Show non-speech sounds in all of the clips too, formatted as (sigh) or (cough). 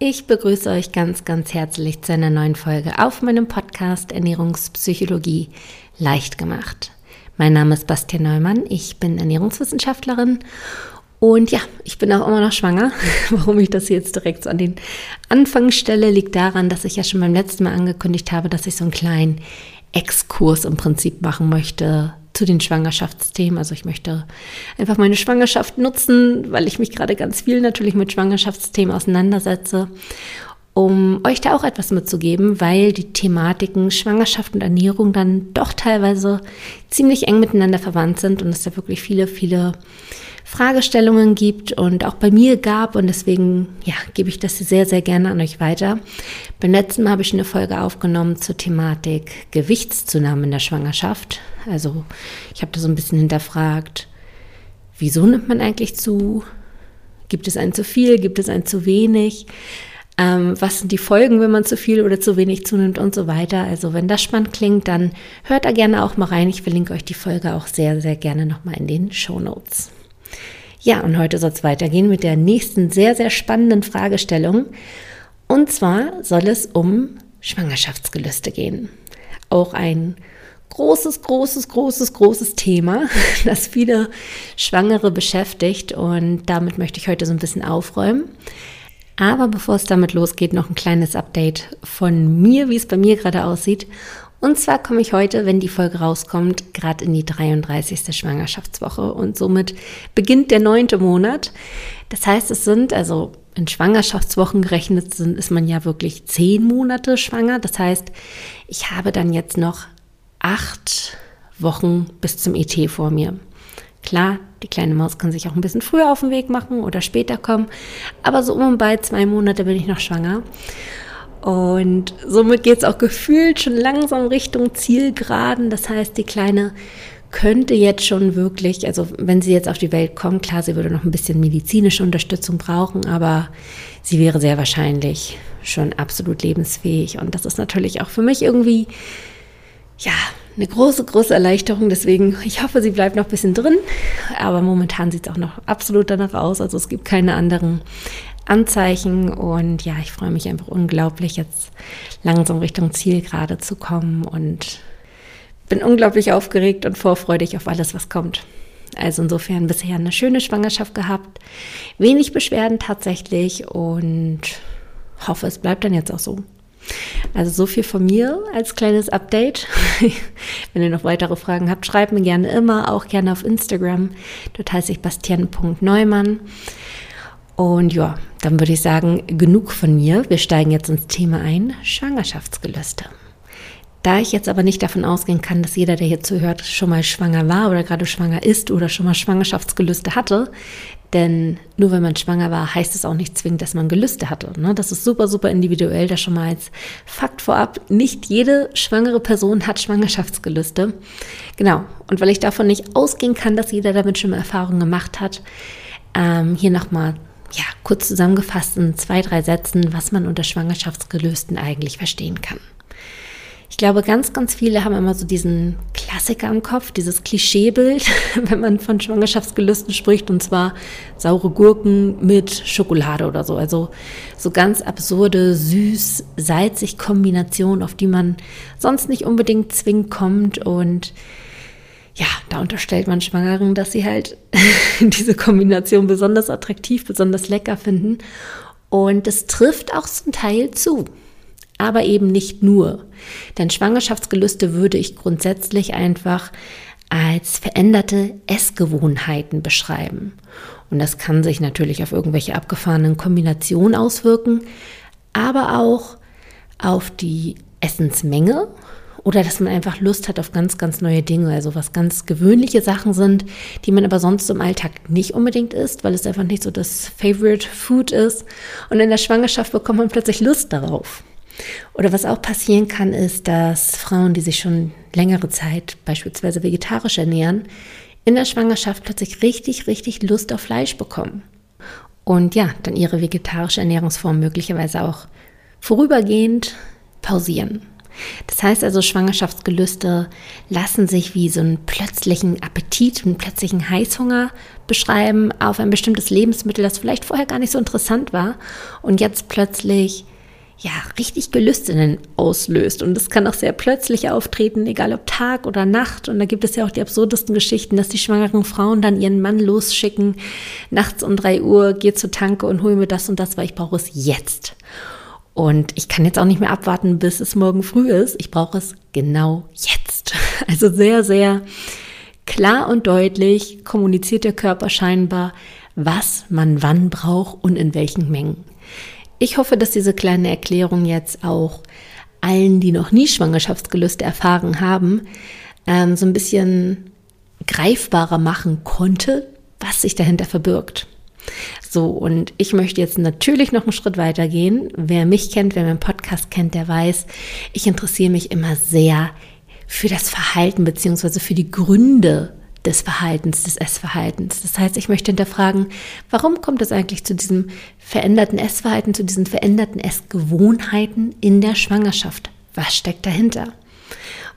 Ich begrüße euch ganz, ganz herzlich zu einer neuen Folge auf meinem Podcast Ernährungspsychologie leicht gemacht. Mein Name ist Bastian Neumann, ich bin Ernährungswissenschaftlerin und ja, ich bin auch immer noch schwanger. (laughs) Warum ich das jetzt direkt so an den Anfang stelle, liegt daran, dass ich ja schon beim letzten Mal angekündigt habe, dass ich so einen kleinen Exkurs im Prinzip machen möchte zu den Schwangerschaftsthemen. Also ich möchte einfach meine Schwangerschaft nutzen, weil ich mich gerade ganz viel natürlich mit Schwangerschaftsthemen auseinandersetze, um euch da auch etwas mitzugeben, weil die Thematiken Schwangerschaft und Ernährung dann doch teilweise ziemlich eng miteinander verwandt sind und es da wirklich viele, viele Fragestellungen gibt und auch bei mir gab und deswegen ja, gebe ich das sehr, sehr gerne an euch weiter. Beim letzten Mal habe ich eine Folge aufgenommen zur Thematik Gewichtszunahme in der Schwangerschaft. Also ich habe da so ein bisschen hinterfragt, wieso nimmt man eigentlich zu? Gibt es ein zu viel? Gibt es ein zu wenig? Ähm, was sind die Folgen, wenn man zu viel oder zu wenig zunimmt und so weiter. Also wenn das spannend klingt, dann hört da gerne auch mal rein. Ich verlinke euch die Folge auch sehr, sehr gerne nochmal in den Show Notes. Ja, und heute soll es weitergehen mit der nächsten sehr, sehr spannenden Fragestellung. Und zwar soll es um Schwangerschaftsgelüste gehen. Auch ein großes, großes, großes, großes Thema, (laughs) das viele Schwangere beschäftigt. Und damit möchte ich heute so ein bisschen aufräumen. Aber bevor es damit losgeht, noch ein kleines Update von mir, wie es bei mir gerade aussieht. Und zwar komme ich heute, wenn die Folge rauskommt, gerade in die 33. Schwangerschaftswoche und somit beginnt der neunte Monat. Das heißt, es sind also in Schwangerschaftswochen gerechnet sind, ist man ja wirklich zehn Monate schwanger. Das heißt, ich habe dann jetzt noch acht Wochen bis zum ET vor mir. Klar, die kleine Maus kann sich auch ein bisschen früher auf den Weg machen oder später kommen, aber so um und bei zwei Monate bin ich noch schwanger. Und somit geht es auch gefühlt schon langsam Richtung Zielgeraden. Das heißt, die Kleine könnte jetzt schon wirklich, also wenn sie jetzt auf die Welt kommt, klar, sie würde noch ein bisschen medizinische Unterstützung brauchen, aber sie wäre sehr wahrscheinlich schon absolut lebensfähig. Und das ist natürlich auch für mich irgendwie, ja, eine große, große Erleichterung. Deswegen, ich hoffe, sie bleibt noch ein bisschen drin. Aber momentan sieht es auch noch absolut danach aus. Also es gibt keine anderen Anzeichen und ja, ich freue mich einfach unglaublich, jetzt langsam Richtung Ziel gerade zu kommen und bin unglaublich aufgeregt und vorfreudig auf alles, was kommt. Also insofern bisher eine schöne Schwangerschaft gehabt, wenig Beschwerden tatsächlich und hoffe, es bleibt dann jetzt auch so. Also so viel von mir als kleines Update. (laughs) Wenn ihr noch weitere Fragen habt, schreibt mir gerne immer, auch gerne auf Instagram. Dort heiße ich bastian.neumann. Und ja, dann würde ich sagen, genug von mir. Wir steigen jetzt ins Thema ein, Schwangerschaftsgelüste. Da ich jetzt aber nicht davon ausgehen kann, dass jeder, der hier zuhört, schon mal schwanger war oder gerade schwanger ist oder schon mal Schwangerschaftsgelüste hatte, denn nur wenn man schwanger war, heißt es auch nicht zwingend, dass man Gelüste hatte. Ne? Das ist super, super individuell. Das schon mal als Fakt vorab. Nicht jede schwangere Person hat Schwangerschaftsgelüste. Genau. Und weil ich davon nicht ausgehen kann, dass jeder damit schon mal Erfahrungen gemacht hat, ähm, hier nochmal ja, kurz zusammengefasst in zwei, drei Sätzen, was man unter Schwangerschaftsgelösten eigentlich verstehen kann. Ich glaube, ganz, ganz viele haben immer so diesen Klassiker im Kopf, dieses Klischeebild, (laughs) wenn man von Schwangerschaftsgelüsten spricht, und zwar saure Gurken mit Schokolade oder so. Also so ganz absurde, süß, salzig Kombinationen, auf die man sonst nicht unbedingt zwingend kommt und ja, da unterstellt man Schwangeren, dass sie halt (laughs) diese Kombination besonders attraktiv, besonders lecker finden. Und es trifft auch zum Teil zu. Aber eben nicht nur. Denn Schwangerschaftsgelüste würde ich grundsätzlich einfach als veränderte Essgewohnheiten beschreiben. Und das kann sich natürlich auf irgendwelche abgefahrenen Kombinationen auswirken, aber auch auf die Essensmenge oder dass man einfach Lust hat auf ganz, ganz neue Dinge, also was ganz gewöhnliche Sachen sind, die man aber sonst im Alltag nicht unbedingt isst, weil es einfach nicht so das Favorite Food ist. Und in der Schwangerschaft bekommt man plötzlich Lust darauf. Oder was auch passieren kann, ist, dass Frauen, die sich schon längere Zeit beispielsweise vegetarisch ernähren, in der Schwangerschaft plötzlich richtig, richtig Lust auf Fleisch bekommen. Und ja, dann ihre vegetarische Ernährungsform möglicherweise auch vorübergehend pausieren. Das heißt also, Schwangerschaftsgelüste lassen sich wie so einen plötzlichen Appetit, einen plötzlichen Heißhunger beschreiben auf ein bestimmtes Lebensmittel, das vielleicht vorher gar nicht so interessant war und jetzt plötzlich ja, richtig Gelüstinnen auslöst. Und das kann auch sehr plötzlich auftreten, egal ob Tag oder Nacht. Und da gibt es ja auch die absurdesten Geschichten, dass die schwangeren Frauen dann ihren Mann losschicken, nachts um drei Uhr, geh zur Tanke und hol mir das und das, weil ich brauche es jetzt. Und ich kann jetzt auch nicht mehr abwarten, bis es morgen früh ist. Ich brauche es genau jetzt. (laughs) Also sehr, sehr klar und deutlich kommuniziert der Körper scheinbar, was man wann braucht und in welchen Mengen. Ich hoffe, dass diese kleine Erklärung jetzt auch allen, die noch nie Schwangerschaftsgelüste erfahren haben, ähm, so ein bisschen greifbarer machen konnte, was sich dahinter verbirgt. So, und ich möchte jetzt natürlich noch einen Schritt weiter gehen. Wer mich kennt, wer meinen Podcast kennt, der weiß, ich interessiere mich immer sehr für das Verhalten beziehungsweise für die Gründe des Verhaltens, des Essverhaltens. Das heißt, ich möchte hinterfragen, warum kommt es eigentlich zu diesem veränderten Essverhalten, zu diesen veränderten Essgewohnheiten in der Schwangerschaft? Was steckt dahinter?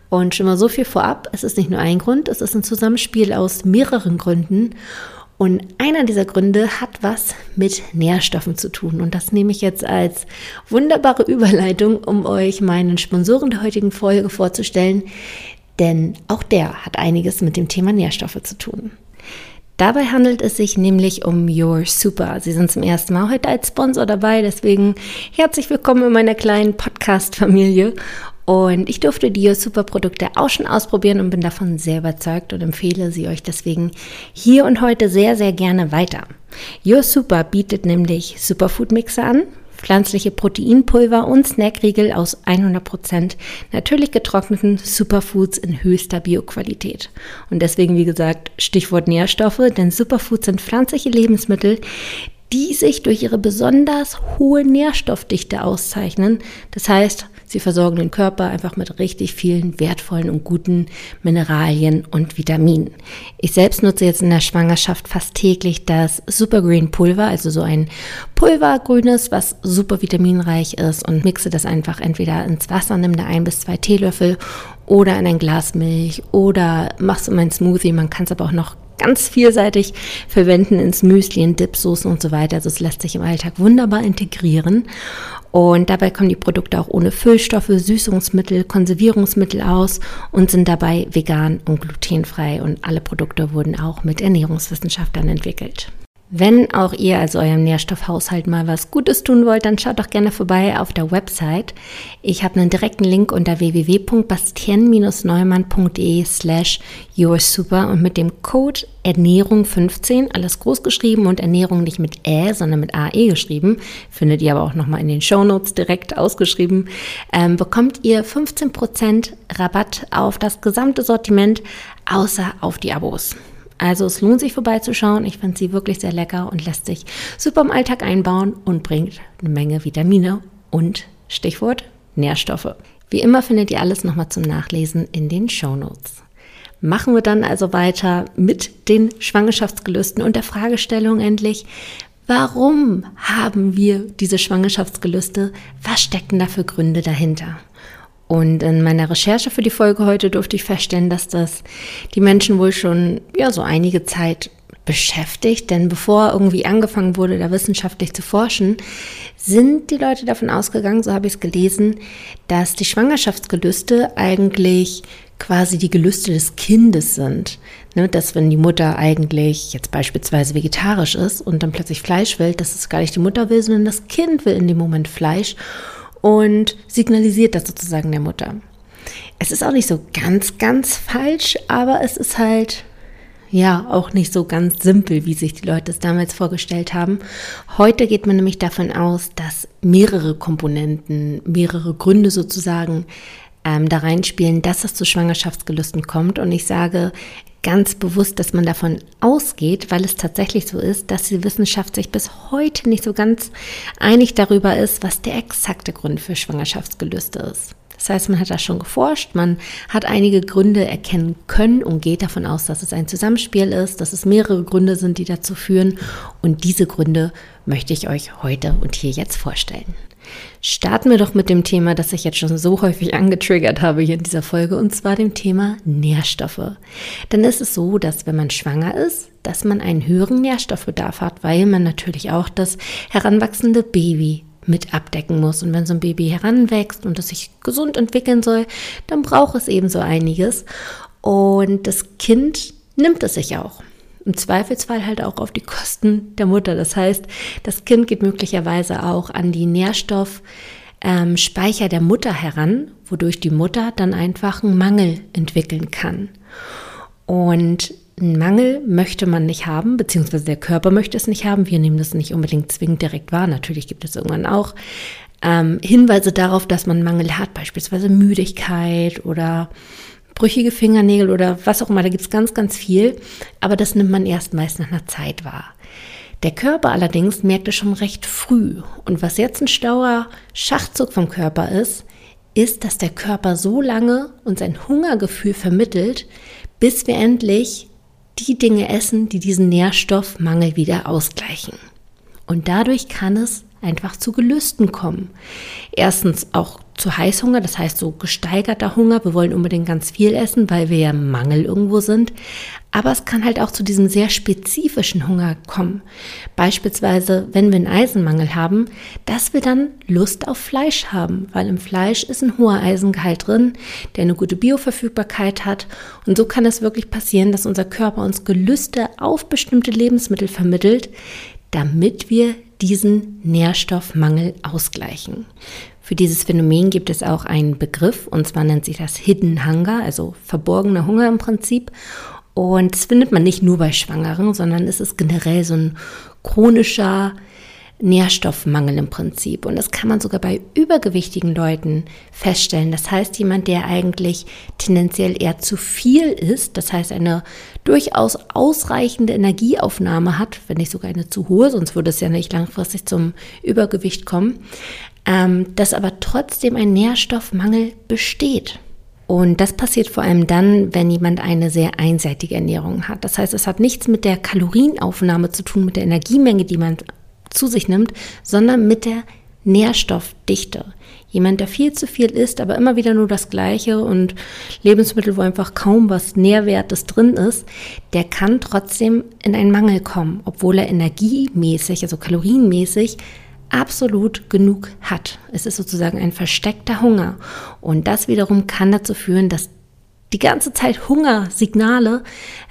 Und schon mal so viel vorab, es ist nicht nur ein Grund, es ist ein Zusammenspiel aus mehreren Gründen. Und einer dieser Gründe hat was mit Nährstoffen zu tun. Und das nehme ich jetzt als wunderbare Überleitung, um euch meinen Sponsoren der heutigen Folge vorzustellen, denn auch der hat einiges mit dem Thema Nährstoffe zu tun. Dabei handelt es sich nämlich um Your Super. Sie sind zum ersten Mal heute als Sponsor dabei, deswegen herzlich willkommen in meiner kleinen Podcast-Familie. Und ich durfte die Super Produkte auch schon ausprobieren und bin davon sehr überzeugt und empfehle sie euch deswegen hier und heute sehr, sehr gerne weiter. Your Super bietet nämlich Superfood Mixer an, pflanzliche Proteinpulver und Snackriegel aus 100% natürlich getrockneten Superfoods in höchster Bioqualität. Und deswegen, wie gesagt, Stichwort Nährstoffe, denn Superfoods sind pflanzliche Lebensmittel, die sich durch ihre besonders hohe Nährstoffdichte auszeichnen. Das heißt, Sie versorgen den Körper einfach mit richtig vielen wertvollen und guten Mineralien und Vitaminen. Ich selbst nutze jetzt in der Schwangerschaft fast täglich das Supergreen Pulver, also so ein Pulvergrünes, was super vitaminreich ist und mixe das einfach entweder ins Wasser, nimm da ein bis zwei Teelöffel oder in ein Glas Milch oder machst du mein Smoothie. Man kann es aber auch noch ganz vielseitig verwenden ins Müsli, in Dipsoßen und so weiter. Also es lässt sich im Alltag wunderbar integrieren. Und dabei kommen die Produkte auch ohne Füllstoffe, Süßungsmittel, Konservierungsmittel aus und sind dabei vegan und glutenfrei. Und alle Produkte wurden auch mit Ernährungswissenschaftlern entwickelt. Wenn auch ihr also eurem Nährstoffhaushalt mal was Gutes tun wollt, dann schaut doch gerne vorbei auf der Website. Ich habe einen direkten Link unter www.bastien-neumann.de slash yoursuper und mit dem Code Ernährung15, alles groß geschrieben und Ernährung nicht mit Ä, sondern mit AE geschrieben, findet ihr aber auch nochmal in den Shownotes direkt ausgeschrieben, ähm, bekommt ihr 15% Rabatt auf das gesamte Sortiment, außer auf die Abos. Also es lohnt sich vorbeizuschauen. Ich finde sie wirklich sehr lecker und lässt sich super im Alltag einbauen und bringt eine Menge Vitamine und Stichwort Nährstoffe. Wie immer findet ihr alles nochmal zum Nachlesen in den Show Notes. Machen wir dann also weiter mit den Schwangerschaftsgelüsten und der Fragestellung endlich, warum haben wir diese Schwangerschaftsgelüste? Was stecken da für Gründe dahinter? Und in meiner Recherche für die Folge heute durfte ich feststellen, dass das die Menschen wohl schon ja so einige Zeit beschäftigt, denn bevor irgendwie angefangen wurde, da wissenschaftlich zu forschen, sind die Leute davon ausgegangen, so habe ich es gelesen, dass die Schwangerschaftsgelüste eigentlich quasi die Gelüste des Kindes sind. Ne, dass wenn die Mutter eigentlich jetzt beispielsweise vegetarisch ist und dann plötzlich Fleisch will, dass es gar nicht die Mutter will, sondern das Kind will in dem Moment Fleisch und signalisiert das sozusagen der Mutter. Es ist auch nicht so ganz, ganz falsch, aber es ist halt ja auch nicht so ganz simpel, wie sich die Leute es damals vorgestellt haben. Heute geht man nämlich davon aus, dass mehrere Komponenten, mehrere Gründe sozusagen ähm, da reinspielen, dass es zu Schwangerschaftsgelüsten kommt. Und ich sage ganz bewusst, dass man davon ausgeht, weil es tatsächlich so ist, dass die Wissenschaft sich bis heute nicht so ganz einig darüber ist, was der exakte Grund für Schwangerschaftsgelüste ist. Das heißt, man hat da schon geforscht, man hat einige Gründe erkennen können und geht davon aus, dass es ein Zusammenspiel ist, dass es mehrere Gründe sind, die dazu führen. Und diese Gründe möchte ich euch heute und hier jetzt vorstellen. Starten wir doch mit dem Thema, das ich jetzt schon so häufig angetriggert habe hier in dieser Folge, und zwar dem Thema Nährstoffe. Ist es so, dass wenn man schwanger ist, dass man einen höheren Nährstoffbedarf hat, weil man natürlich auch das heranwachsende Baby mit abdecken muss. Und wenn so ein Baby heranwächst und es sich gesund entwickeln soll, dann braucht es eben so einiges. Und das Kind nimmt es sich auch. Im Zweifelsfall halt auch auf die Kosten der Mutter. Das heißt, das Kind geht möglicherweise auch an die Nährstoffspeicher der Mutter heran, wodurch die Mutter dann einfach einen Mangel entwickeln kann. Und einen Mangel möchte man nicht haben, beziehungsweise der Körper möchte es nicht haben. Wir nehmen das nicht unbedingt zwingend direkt wahr. Natürlich gibt es irgendwann auch ähm, Hinweise darauf, dass man Mangel hat, beispielsweise Müdigkeit oder brüchige Fingernägel oder was auch immer. Da gibt es ganz, ganz viel. Aber das nimmt man erst meist nach einer Zeit wahr. Der Körper allerdings merkt es schon recht früh. Und was jetzt ein stauer Schachzug vom Körper ist, ist, dass der Körper so lange uns ein Hungergefühl vermittelt, bis wir endlich die Dinge essen, die diesen Nährstoffmangel wieder ausgleichen. Und dadurch kann es einfach zu Gelüsten kommen. Erstens auch zu Heißhunger, das heißt so gesteigerter Hunger. Wir wollen unbedingt ganz viel essen, weil wir ja im Mangel irgendwo sind. Aber es kann halt auch zu diesem sehr spezifischen Hunger kommen. Beispielsweise, wenn wir einen Eisenmangel haben, dass wir dann Lust auf Fleisch haben, weil im Fleisch ist ein hoher Eisengehalt drin, der eine gute Bioverfügbarkeit hat. Und so kann es wirklich passieren, dass unser Körper uns Gelüste auf bestimmte Lebensmittel vermittelt, damit wir diesen Nährstoffmangel ausgleichen. Für dieses Phänomen gibt es auch einen Begriff, und zwar nennt sich das Hidden Hunger, also verborgener Hunger im Prinzip. Und das findet man nicht nur bei Schwangeren, sondern es ist generell so ein chronischer Nährstoffmangel im Prinzip. Und das kann man sogar bei übergewichtigen Leuten feststellen. Das heißt, jemand, der eigentlich tendenziell eher zu viel ist, das heißt eine durchaus ausreichende Energieaufnahme hat, wenn nicht sogar eine zu hohe, sonst würde es ja nicht langfristig zum Übergewicht kommen, ähm, dass aber trotzdem ein Nährstoffmangel besteht. Und das passiert vor allem dann, wenn jemand eine sehr einseitige Ernährung hat. Das heißt, es hat nichts mit der Kalorienaufnahme zu tun, mit der Energiemenge, die man zu sich nimmt, sondern mit der Nährstoffdichte. Jemand, der viel zu viel isst, aber immer wieder nur das Gleiche und Lebensmittel, wo einfach kaum was Nährwertes drin ist, der kann trotzdem in einen Mangel kommen, obwohl er energiemäßig, also kalorienmäßig, absolut genug hat. Es ist sozusagen ein versteckter Hunger. Und das wiederum kann dazu führen, dass die ganze Zeit Hungersignale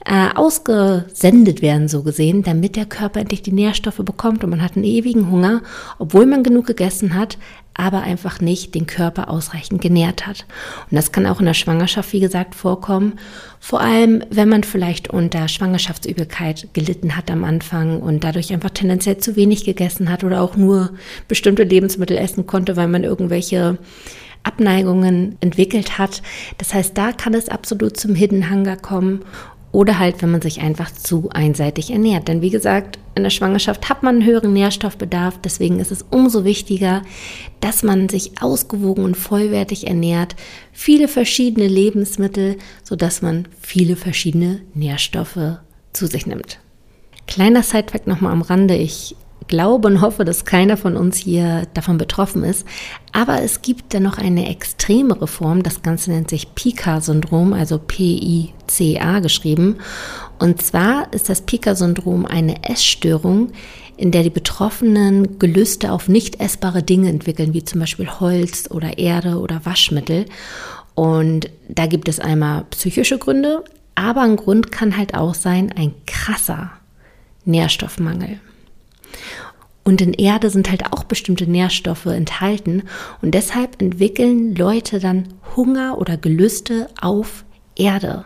äh, ausgesendet werden, so gesehen, damit der Körper endlich die Nährstoffe bekommt und man hat einen ewigen Hunger, obwohl man genug gegessen hat, aber einfach nicht den Körper ausreichend genährt hat. Und das kann auch in der Schwangerschaft, wie gesagt, vorkommen. Vor allem, wenn man vielleicht unter Schwangerschaftsübelkeit gelitten hat am Anfang und dadurch einfach tendenziell zu wenig gegessen hat oder auch nur bestimmte Lebensmittel essen konnte, weil man irgendwelche Abneigungen entwickelt hat. Das heißt, da kann es absolut zum Hidden Hunger kommen oder halt, wenn man sich einfach zu einseitig ernährt. Denn wie gesagt, in der Schwangerschaft hat man einen höheren Nährstoffbedarf. Deswegen ist es umso wichtiger, dass man sich ausgewogen und vollwertig ernährt. Viele verschiedene Lebensmittel, sodass man viele verschiedene Nährstoffe zu sich nimmt. Kleiner Sidefact nochmal am Rande. Ich glaube und hoffe, dass keiner von uns hier davon betroffen ist. Aber es gibt dann noch eine extremere Form. Das Ganze nennt sich Pica-Syndrom, also P-I-C-A geschrieben. Und zwar ist das Pica-Syndrom eine Essstörung, in der die Betroffenen Gelüste auf nicht essbare Dinge entwickeln, wie zum Beispiel Holz oder Erde oder Waschmittel. Und da gibt es einmal psychische Gründe, aber ein Grund kann halt auch sein, ein krasser Nährstoffmangel. Und in Erde sind halt auch bestimmte Nährstoffe enthalten und deshalb entwickeln Leute dann Hunger oder Gelüste auf Erde.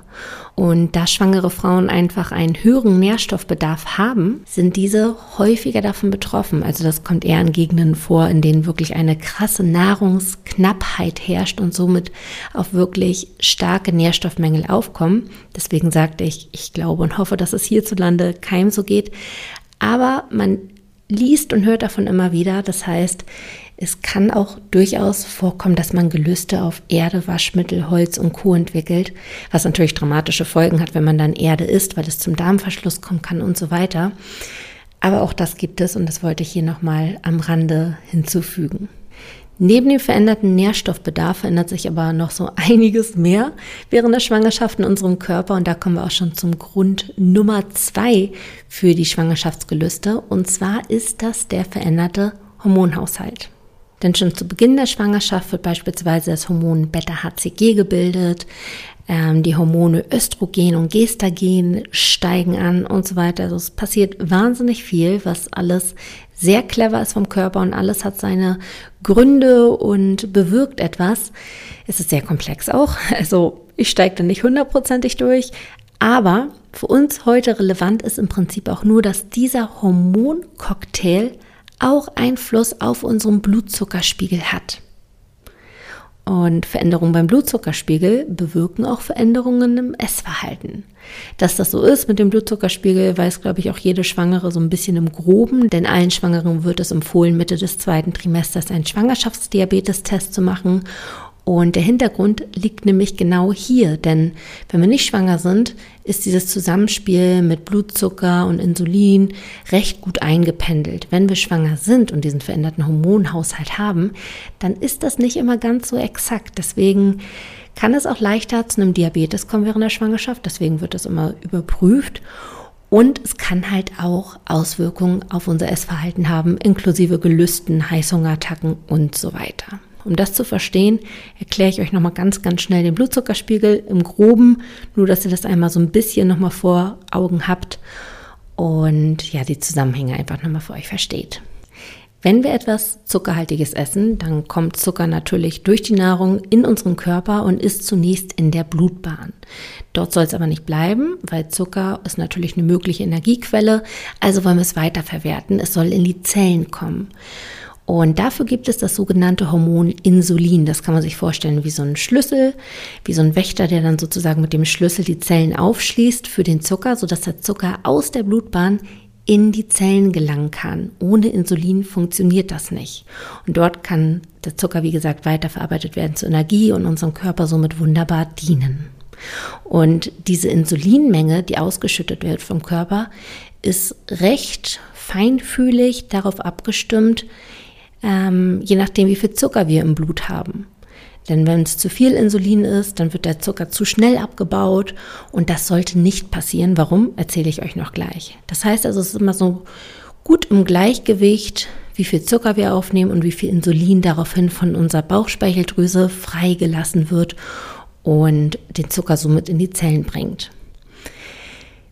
Und da schwangere Frauen einfach einen höheren Nährstoffbedarf haben, sind diese häufiger davon betroffen. Also das kommt eher in Gegenden vor, in denen wirklich eine krasse Nahrungsknappheit herrscht und somit auch wirklich starke Nährstoffmängel aufkommen. Deswegen sagte ich, ich glaube und hoffe, dass es hierzulande keinem so geht. Aber man liest und hört davon immer wieder. Das heißt, es kann auch durchaus vorkommen, dass man Gelüste auf Erde, Waschmittel, Holz und Co. entwickelt, was natürlich dramatische Folgen hat, wenn man dann Erde isst, weil es zum Darmverschluss kommen kann und so weiter. Aber auch das gibt es und das wollte ich hier nochmal am Rande hinzufügen. Neben dem veränderten Nährstoffbedarf verändert sich aber noch so (laughs) einiges mehr während der Schwangerschaft in unserem Körper. Und da kommen wir auch schon zum Grund Nummer zwei für die Schwangerschaftsgelüste. Und zwar ist das der veränderte Hormonhaushalt. Denn schon zu Beginn der Schwangerschaft wird beispielsweise das Hormon Beta-HCG gebildet. Ähm, die Hormone Östrogen und Gestagen steigen an und so weiter. Also es passiert wahnsinnig viel, was alles sehr clever ist vom Körper und alles hat seine Gründe und bewirkt etwas. Es ist sehr komplex auch. (laughs) Also ich steige da nicht hundertprozentig durch. Aber für uns heute relevant ist im Prinzip auch nur, dass dieser Hormoncocktail auch Einfluss auf unseren Blutzuckerspiegel hat. Und Veränderungen beim Blutzuckerspiegel bewirken auch Veränderungen im Essverhalten. Dass das so ist mit dem Blutzuckerspiegel, weiß, glaube ich, auch jede Schwangere so ein bisschen im Groben, denn allen Schwangeren wird es empfohlen, Mitte des zweiten Trimesters einen Schwangerschaftsdiabetestest zu machen. Und der Hintergrund liegt nämlich genau hier, denn wenn wir nicht schwanger sind, ist dieses Zusammenspiel mit Blutzucker und Insulin recht gut eingependelt. Wenn wir schwanger sind und diesen veränderten Hormonhaushalt haben, dann ist das nicht immer ganz so exakt. Deswegen kann es auch leichter zu einem Diabetes kommen während der Schwangerschaft. Deswegen wird das immer überprüft. Und es kann halt auch Auswirkungen auf unser Essverhalten haben, inklusive Gelüsten, Heißhungerattacken und so weiter. Um das zu verstehen, erkläre ich euch nochmal ganz, ganz schnell den Blutzuckerspiegel im Groben, nur dass ihr das einmal so ein bisschen nochmal vor Augen habt und ja, die Zusammenhänge einfach nochmal für euch versteht. Wenn wir etwas Zuckerhaltiges essen, dann kommt Zucker natürlich durch die Nahrung in unseren Körper und ist zunächst in der Blutbahn. Dort soll es aber nicht bleiben, weil Zucker ist natürlich eine mögliche Energiequelle, also wollen wir es weiterverwerten. Es soll in die Zellen kommen. Und dafür gibt es das sogenannte Hormon Insulin. Das kann man sich vorstellen wie so ein Schlüssel, wie so ein Wächter, der dann sozusagen mit dem Schlüssel die Zellen aufschließt für den Zucker, sodass der Zucker aus der Blutbahn in die Zellen gelangen kann. Ohne Insulin funktioniert das nicht. Und dort kann der Zucker, wie gesagt, weiterverarbeitet werden zur Energie und unserem Körper somit wunderbar dienen. Und diese Insulinmenge, die ausgeschüttet wird vom Körper, ist recht feinfühlig darauf abgestimmt, ähm, je nachdem, wie viel Zucker wir im Blut haben. Denn wenn es zu viel Insulin ist, dann wird der Zucker zu schnell abgebaut und das sollte nicht passieren. Warum, erzähle ich euch noch gleich. Das heißt also, es ist immer so gut im Gleichgewicht, wie viel Zucker wir aufnehmen und wie viel Insulin daraufhin von unserer Bauchspeicheldrüse freigelassen wird und den Zucker somit in die Zellen bringt.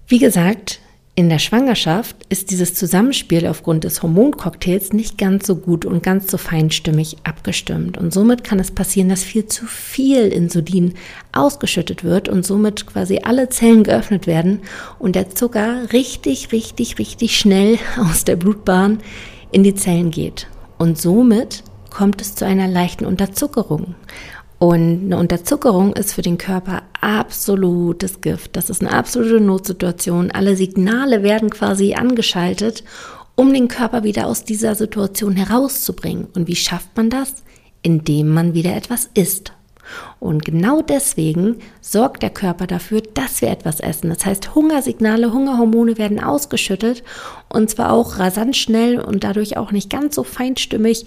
Wie gesagt, in der Schwangerschaft ist dieses Zusammenspiel aufgrund des Hormoncocktails nicht ganz so gut und ganz so feinstimmig abgestimmt. Und somit kann es passieren, dass viel zu viel Insulin ausgeschüttet wird und somit quasi alle Zellen geöffnet werden und der Zucker richtig, richtig, richtig schnell (laughs) aus der Blutbahn in die Zellen geht. Und somit kommt es zu einer leichten Unterzuckerung. Und eine Unterzuckerung ist für den Körper absolutes Gift. Das ist eine absolute Notsituation. Alle Signale werden quasi angeschaltet, um den Körper wieder aus dieser Situation herauszubringen. Und wie schafft man das? Indem man wieder etwas isst. Und genau deswegen sorgt der Körper dafür, dass wir etwas essen. Das heißt, Hungersignale, Hungerhormone werden ausgeschüttet und zwar auch rasant schnell und dadurch auch nicht ganz so feinstimmig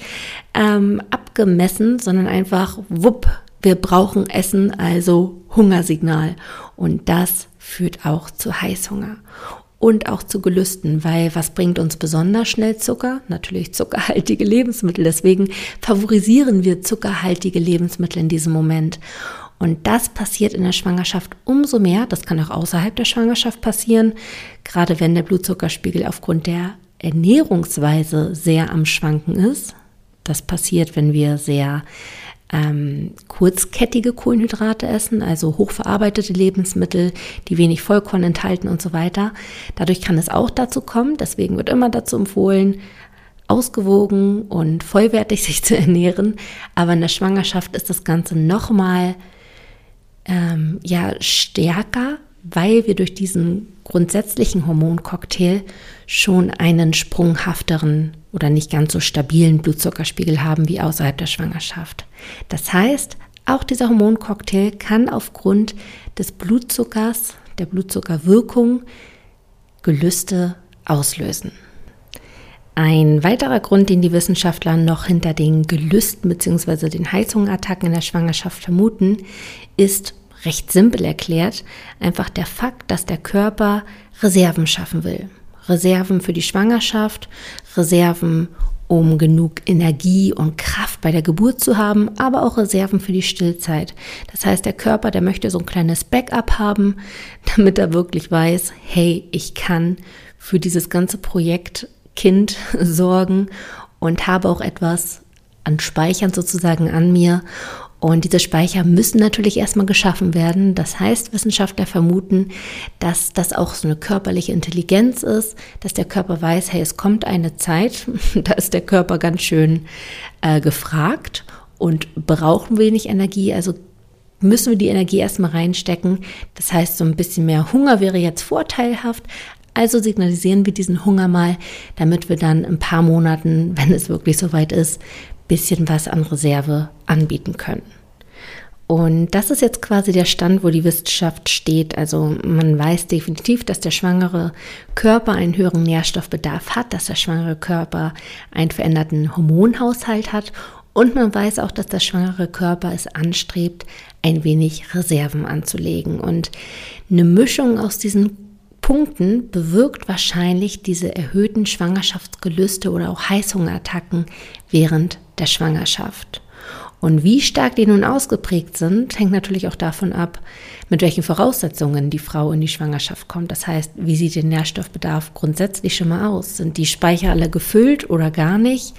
ähm, abgemessen, sondern einfach wupp. Wir brauchen Essen, also Hungersignal. Und das führt auch zu Heißhunger und auch zu Gelüsten, weil was bringt uns besonders schnell Zucker? Natürlich zuckerhaltige (laughs) Lebensmittel. Deswegen favorisieren wir zuckerhaltige Lebensmittel in diesem Moment. Und das passiert in der Schwangerschaft umso mehr. Das kann auch außerhalb der Schwangerschaft passieren, gerade wenn der Blutzuckerspiegel aufgrund der Ernährungsweise sehr am Schwanken ist. Das passiert, wenn wir sehr ähm, kurzkettige Kohlenhydrate essen, also hochverarbeitete Lebensmittel, die wenig Vollkorn enthalten und so weiter. Dadurch kann es auch dazu kommen, deswegen wird immer dazu empfohlen, ausgewogen und vollwertig (laughs) sich zu ernähren. Aber in der Schwangerschaft ist das Ganze nochmal ähm, ja, stärker, weil wir durch diesen grundsätzlichen Hormoncocktail schon einen sprunghafteren oder nicht ganz so stabilen Blutzuckerspiegel haben wie außerhalb der Schwangerschaft. Das heißt, auch dieser Hormoncocktail kann aufgrund des Blutzuckers, der Blutzuckerwirkung Gelüste auslösen. Ein weiterer Grund, den die Wissenschaftler noch hinter den Gelüsten bzw. den Heißhungerattacken in der Schwangerschaft vermuten, ist recht simpel erklärt einfach der Fakt, dass der Körper Reserven schaffen will. Reserven für die Schwangerschaft, Reserven, um genug Energie und Kraft bei der Geburt zu haben, aber auch Reserven für die Stillzeit. Das heißt, der Körper, der möchte so ein kleines Backup haben, (laughs) damit er wirklich weiß, hey, ich kann für dieses ganze Projekt Kind (laughs) sorgen und habe auch etwas an Speichern sozusagen an mir. Und diese Speicher müssen natürlich erstmal geschaffen werden. Das heißt, Wissenschaftler vermuten, dass das auch so eine körperliche Intelligenz ist, dass der Körper weiß, hey, es kommt eine Zeit, (laughs) da ist der Körper ganz schön äh, gefragt und brauchen wenig Energie. Also müssen wir die Energie erstmal reinstecken. Das heißt, so ein bisschen mehr Hunger wäre jetzt vorteilhaft, also signalisieren wir diesen Hunger mal, damit wir dann ein paar Monaten, wenn es wirklich soweit ist, bisschen was an Reserve anbieten können. Und das ist jetzt quasi der Stand, wo die Wissenschaft steht. Also man weiß definitiv, dass der schwangere Körper einen höheren Nährstoffbedarf hat, dass der schwangere Körper einen veränderten Hormonhaushalt hat und man weiß auch, dass der schwangere Körper es anstrebt, ein wenig Reserven anzulegen. Und eine Mischung aus diesen Punkten bewirkt wahrscheinlich diese erhöhten Schwangerschaftsgelüste oder auch Heißhungerattacken während der Schwangerschaft. Und wie stark die nun ausgeprägt sind, hängt natürlich auch davon ab, mit welchen Voraussetzungen die Frau in die Schwangerschaft kommt. Das heißt, wie sieht der Nährstoffbedarf grundsätzlich schon mal aus? Sind die Speicher alle gefüllt oder gar nicht?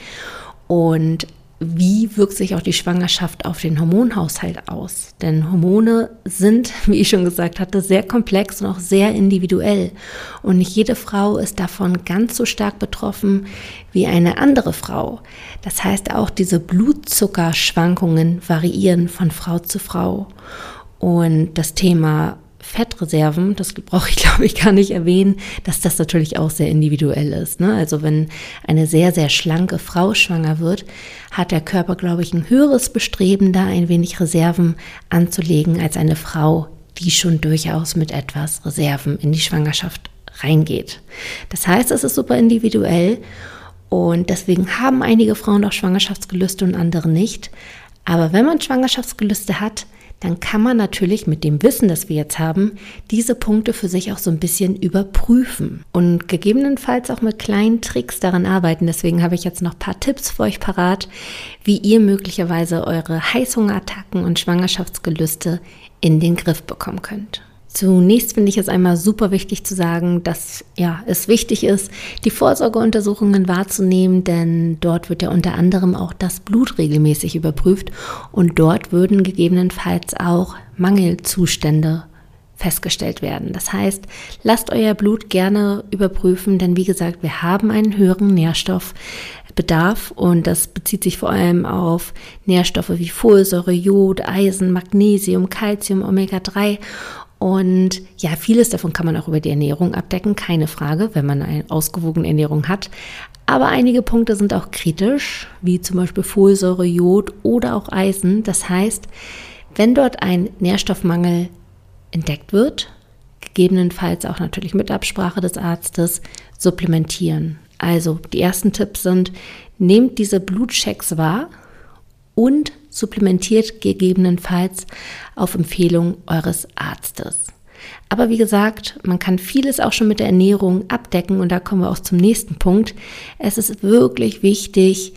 Und wie wirkt sich auch die Schwangerschaft auf den Hormonhaushalt aus? Denn Hormone sind, (laughs) wie ich schon gesagt hatte, sehr komplex und auch sehr individuell. Und nicht jede Frau ist davon ganz so stark betroffen wie eine andere Frau. Das heißt, auch diese Blutzuckerschwankungen variieren von Frau zu Frau. Und das Thema Fettreserven, das brauche ich (laughs) glaube ich gar nicht erwähnen, dass das natürlich auch sehr individuell ist. Ne? Also wenn eine sehr, sehr schlanke Frau schwanger wird, hat der Körper, glaube ich, ein höheres Bestreben, da ein wenig Reserven anzulegen, als eine Frau, die schon durchaus mit etwas Reserven in die Schwangerschaft reingeht. Das heißt, es ist super individuell und deswegen haben einige Frauen auch Schwangerschaftsgelüste und andere nicht. Aber wenn man Schwangerschaftsgelüste hat, dann kann man natürlich mit dem Wissen, das wir jetzt haben, diese Punkte für sich auch so ein bisschen überprüfen und gegebenenfalls auch mit kleinen Tricks daran arbeiten. Deswegen habe ich jetzt noch ein paar Tipps für euch parat, wie ihr möglicherweise eure Heißhungerattacken und Schwangerschaftsgelüste in den Griff bekommen könnt. Zunächst finde ich es einmal super wichtig zu sagen, dass ja, es wichtig ist, die Vorsorgeuntersuchungen wahrzunehmen, denn dort wird ja unter anderem auch das Blut regelmäßig überprüft und dort würden gegebenenfalls auch Mangelzustände festgestellt werden. Das heißt, lasst euer Blut gerne überprüfen, denn wie gesagt, wir haben einen höheren Nährstoffbedarf und das bezieht sich vor allem auf Nährstoffe wie Folsäure, Jod, Eisen, Magnesium, Calcium, Omega-3 und ja, vieles davon kann man auch über die Ernährung abdecken, keine Frage, wenn man eine ausgewogene Ernährung hat. Aber einige Punkte sind auch kritisch, wie zum Beispiel Folsäure, Jod oder auch Eisen. Das heißt, wenn dort ein Nährstoffmangel entdeckt wird, gegebenenfalls auch natürlich mit Absprache des Arztes, supplementieren. Also die ersten Tipps sind, nehmt diese Blutchecks wahr und supplementiert gegebenenfalls auf Empfehlung eures Arztes. Aber wie gesagt, man kann vieles auch schon mit der Ernährung abdecken und da kommen wir auch zum nächsten Punkt. Es ist wirklich wichtig,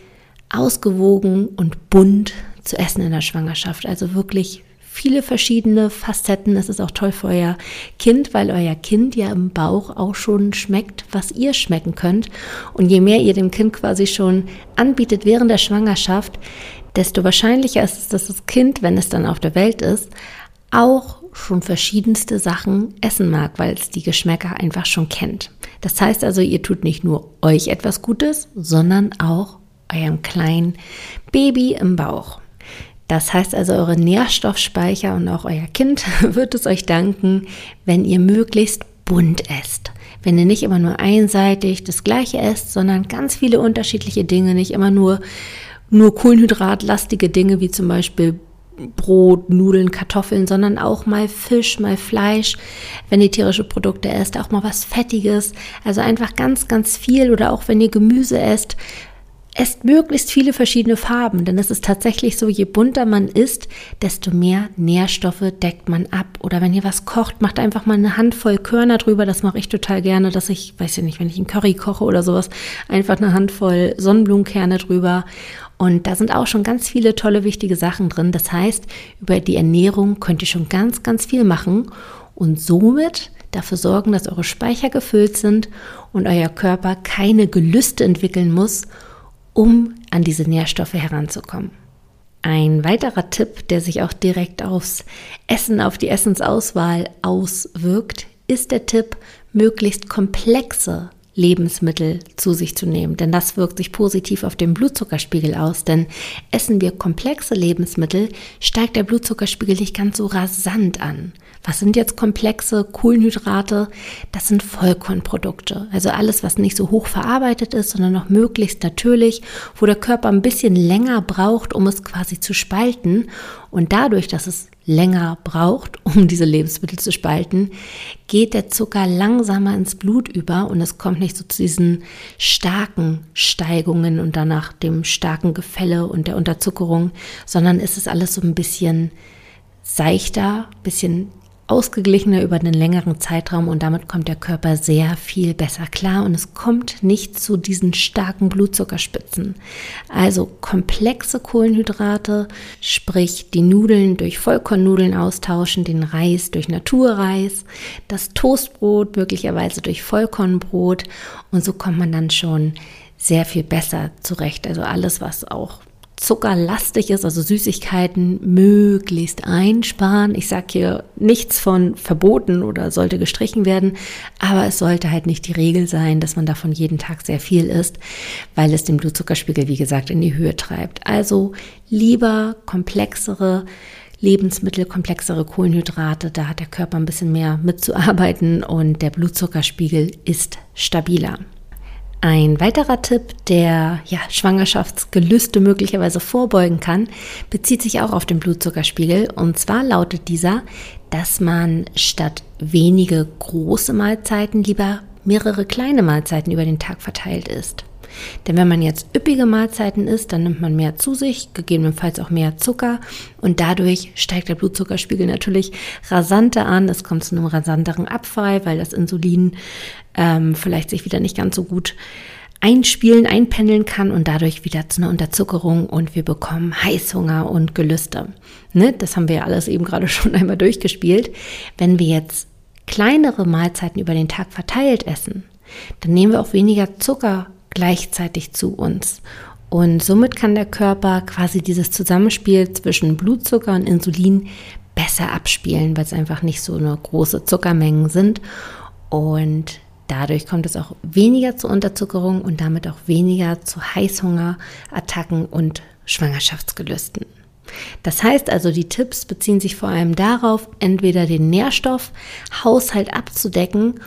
ausgewogen und bunt zu essen in der Schwangerschaft. Also wirklich viele verschiedene Facetten. Es ist auch toll für euer Kind, weil euer Kind ja im Bauch auch schon schmeckt, was ihr schmecken könnt. Und je mehr ihr dem Kind quasi schon anbietet während der Schwangerschaft, desto wahrscheinlicher ist es, dass das Kind, wenn es dann auf der Welt ist, auch schon verschiedenste Sachen essen mag, weil es die Geschmäcker einfach schon kennt. Das heißt also, ihr tut nicht nur euch etwas Gutes, sondern auch eurem kleinen Baby im Bauch. Das heißt also, eure Nährstoffspeicher und auch euer Kind (laughs) wird es euch danken, wenn ihr möglichst bunt esst. Wenn ihr nicht immer nur einseitig das Gleiche esst, sondern ganz viele unterschiedliche Dinge, nicht immer nur nur kohlenhydratlastige Dinge wie zum Beispiel Brot, Nudeln, Kartoffeln, sondern auch mal Fisch, mal Fleisch, wenn ihr tierische Produkte esst, auch mal was Fettiges. Also einfach ganz, ganz viel oder auch wenn ihr Gemüse esst, esst möglichst viele verschiedene Farben, denn es ist tatsächlich so, je bunter man isst, desto mehr Nährstoffe deckt man ab. Oder wenn ihr was kocht, macht einfach mal eine Handvoll Körner drüber. Das mache ich total gerne, dass ich, weiß ja nicht, wenn ich einen Curry koche oder sowas, einfach eine Handvoll Sonnenblumenkerne drüber. Und da sind auch schon ganz viele tolle, wichtige Sachen drin. Das heißt, über die Ernährung könnt ihr schon ganz, ganz viel machen und somit dafür sorgen, dass eure Speicher gefüllt sind und euer Körper keine Gelüste entwickeln muss, um an diese Nährstoffe heranzukommen. Ein weiterer Tipp, der sich auch direkt aufs Essen, auf die Essensauswahl auswirkt, ist der Tipp, möglichst komplexe Lebensmittel zu sich zu nehmen, denn das wirkt sich positiv auf den Blutzuckerspiegel aus, denn essen wir komplexe Lebensmittel, steigt der Blutzuckerspiegel nicht ganz so rasant an. Was sind jetzt komplexe Kohlenhydrate? Das sind Vollkornprodukte. Also alles, was nicht so hoch verarbeitet ist, sondern noch möglichst natürlich, wo der Körper ein bisschen länger braucht, um es quasi zu spalten. Und dadurch, dass es länger braucht, (laughs) um diese Lebensmittel zu spalten, geht der Zucker langsamer ins Blut über und es kommt nicht so zu diesen starken Steigungen und danach dem starken Gefälle und der Unterzuckerung, sondern ist es alles so ein bisschen seichter, bisschen ausgeglichener über einen längeren Zeitraum und damit kommt der Körper sehr viel besser klar und es kommt nicht zu diesen starken Blutzuckerspitzen. Also komplexe Kohlenhydrate, sprich die Nudeln durch Vollkornnudeln austauschen, den Reis durch Naturreis, das Toastbrot möglicherweise durch Vollkornbrot und so kommt man dann schon sehr viel besser zurecht. Also alles, was auch zuckerlastig ist, also Süßigkeiten möglichst einsparen. Ich sage hier nichts von verboten oder sollte gestrichen werden, aber es sollte halt nicht die Regel sein, dass man davon jeden Tag sehr viel isst, weil es den Blutzuckerspiegel, wie gesagt, in die Höhe treibt. Also lieber komplexere Lebensmittel, komplexere Kohlenhydrate, da hat der Körper ein bisschen mehr mitzuarbeiten und der Blutzuckerspiegel ist stabiler. Ein weiterer Tipp, der ja, Schwangerschaftsgelüste möglicherweise vorbeugen kann, bezieht sich auch auf den Blutzuckerspiegel. Und zwar lautet dieser, dass man statt wenige große Mahlzeiten lieber mehrere kleine Mahlzeiten über den Tag verteilt isst. Denn wenn man jetzt üppige Mahlzeiten isst, dann nimmt man mehr zu sich, gegebenenfalls auch mehr Zucker und dadurch steigt der Blutzuckerspiegel natürlich rasanter an. Es kommt zu einem rasanteren Abfall, weil das Insulin ähm, vielleicht sich wieder nicht ganz so gut einspielen, einpendeln kann und dadurch wieder zu einer Unterzuckerung und wir bekommen Heißhunger und Gelüste. Ne? Das haben wir ja alles eben gerade (laughs) schon einmal durchgespielt. Wenn wir jetzt kleinere Mahlzeiten über den Tag verteilt essen, dann nehmen wir auch weniger Zucker gleichzeitig zu uns. Und somit kann der Körper quasi dieses Zusammenspiel zwischen Blutzucker und Insulin besser abspielen, weil es einfach nicht so eine große Zuckermengen sind. Und dadurch kommt es auch weniger zur Unterzuckerung und damit auch weniger zu Heißhungerattacken und Schwangerschaftsgelüsten. Das heißt also, die Tipps beziehen sich vor allem darauf, entweder den Nährstoffhaushalt abzudecken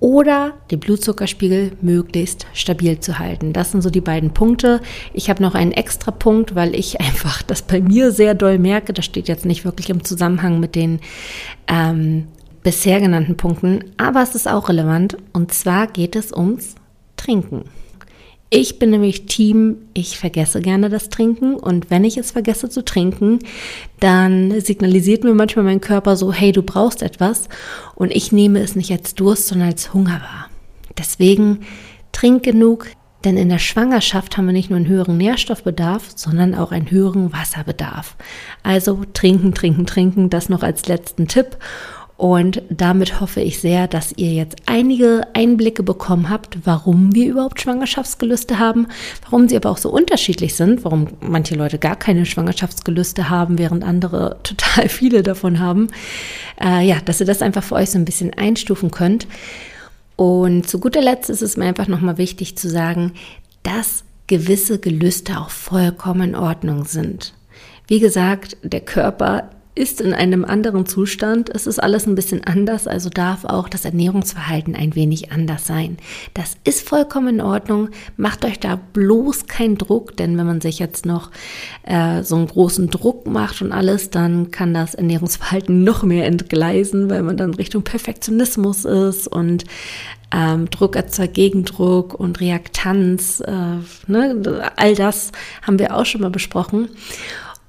oder den Blutzuckerspiegel möglichst stabil zu halten. Das sind so die beiden Punkte. Ich habe noch einen extra Punkt, weil ich (laughs) einfach das bei mir sehr doll merke. Das steht jetzt nicht wirklich im Zusammenhang mit den ähm, bisher genannten Punkten, aber es ist auch relevant. Und zwar geht es ums Trinken. Ich bin nämlich Team, ich vergesse gerne das Trinken und wenn ich es vergesse zu trinken, dann signalisiert mir manchmal mein Körper so, hey, du brauchst etwas und ich nehme es nicht als Durst, sondern als Hunger wahr. Deswegen trink genug, denn in der Schwangerschaft haben wir nicht nur einen höheren Nährstoffbedarf, sondern auch einen höheren Wasserbedarf. Also trinken, trinken, trinken, das noch als letzten Tipp. Und damit hoffe ich sehr, dass ihr jetzt einige Einblicke bekommen habt, warum wir überhaupt Schwangerschaftsgelüste haben, warum sie aber auch so unterschiedlich sind, warum manche Leute gar keine Schwangerschaftsgelüste haben, während andere (laughs) total viele davon haben. Äh, ja, dass ihr das einfach für euch so ein bisschen einstufen könnt. Und zu guter Letzt ist es mir einfach nochmal wichtig zu sagen, dass gewisse Gelüste auch vollkommen in Ordnung sind. Wie gesagt, der Körper ist in einem anderen Zustand. Es ist alles ein bisschen anders, also darf auch das Ernährungsverhalten ein wenig anders sein. Das ist vollkommen in Ordnung. Macht euch da bloß keinen Druck, denn wenn man sich jetzt noch äh, so einen großen Druck macht und alles, dann kann das Ernährungsverhalten (laughs) noch mehr entgleisen, weil man dann Richtung Perfektionismus ist und ähm, Druck erzeugt Gegendruck und Reaktanz. Äh, ne? All das haben wir auch schon mal besprochen.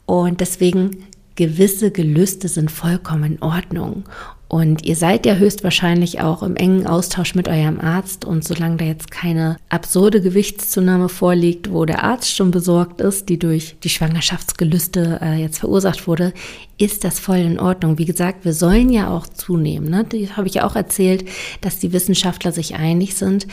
Und deswegen gewisse Gelüste sind vollkommen in Ordnung. Und ihr seid ja höchstwahrscheinlich auch im engen Austausch mit eurem Arzt. Und solange da jetzt keine absurde Gewichtszunahme vorliegt, wo der Arzt schon besorgt ist, die durch die Schwangerschaftsgelüste äh, jetzt verursacht wurde, ist das voll in Ordnung. Wie gesagt, wir sollen ja auch zunehmen. Ne? Die habe ich ja auch erzählt, dass die Wissenschaftler sich einig sind,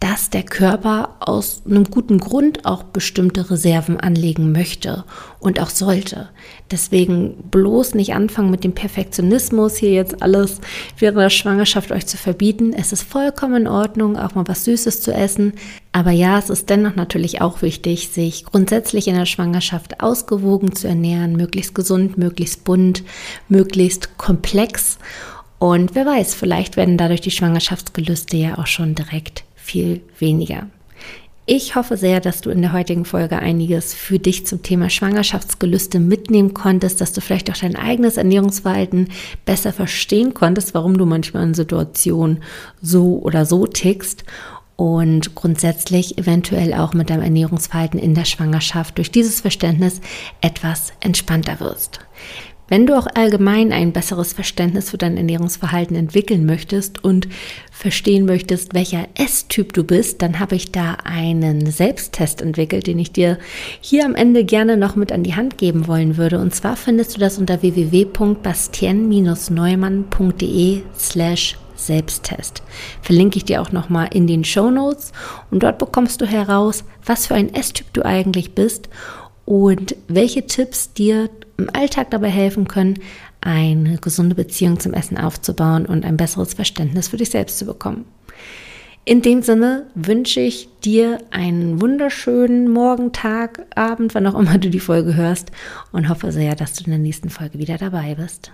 dass der Körper aus einem guten Grund auch bestimmte Reserven anlegen möchte und auch sollte. Deswegen bloß nicht anfangen mit dem Perfektionismus, hier jetzt alles während der Schwangerschaft euch zu verbieten. Es ist vollkommen in Ordnung, auch mal was Süßes zu essen. Aber ja, es ist dennoch natürlich auch wichtig, sich grundsätzlich in der Schwangerschaft ausgewogen zu ernähren, möglichst gesund, möglichst bunt, möglichst komplex. Und wer weiß, vielleicht werden dadurch die Schwangerschaftsgelüste ja auch schon direkt viel weniger. Ich hoffe sehr, dass du in der heutigen Folge einiges für dich zum Thema Schwangerschaftsgelüste mitnehmen konntest, dass du vielleicht auch dein eigenes Ernährungsverhalten besser verstehen konntest, warum du manchmal in Situationen so oder so tickst und grundsätzlich eventuell auch mit deinem Ernährungsverhalten in der Schwangerschaft durch dieses Verständnis etwas entspannter wirst. Wenn du auch allgemein ein besseres Verständnis für dein Ernährungsverhalten entwickeln möchtest und verstehen möchtest, welcher Esstyp du bist, dann habe ich da einen Selbsttest entwickelt, den ich dir hier am Ende gerne noch mit an die Hand geben wollen würde. Und zwar findest du das unter www.bastien-neumann.de slash Selbsttest. Verlinke ich dir auch nochmal in den Show Notes und dort bekommst du heraus, was für ein Esstyp du eigentlich bist und welche Tipps dir im Alltag dabei helfen können, eine gesunde Beziehung zum Essen aufzubauen und ein besseres Verständnis für dich selbst zu bekommen. In dem Sinne wünsche ich dir einen wunderschönen Morgen, Tag, Abend, wann auch immer du die Folge hörst und hoffe sehr, dass du in der nächsten Folge wieder dabei bist.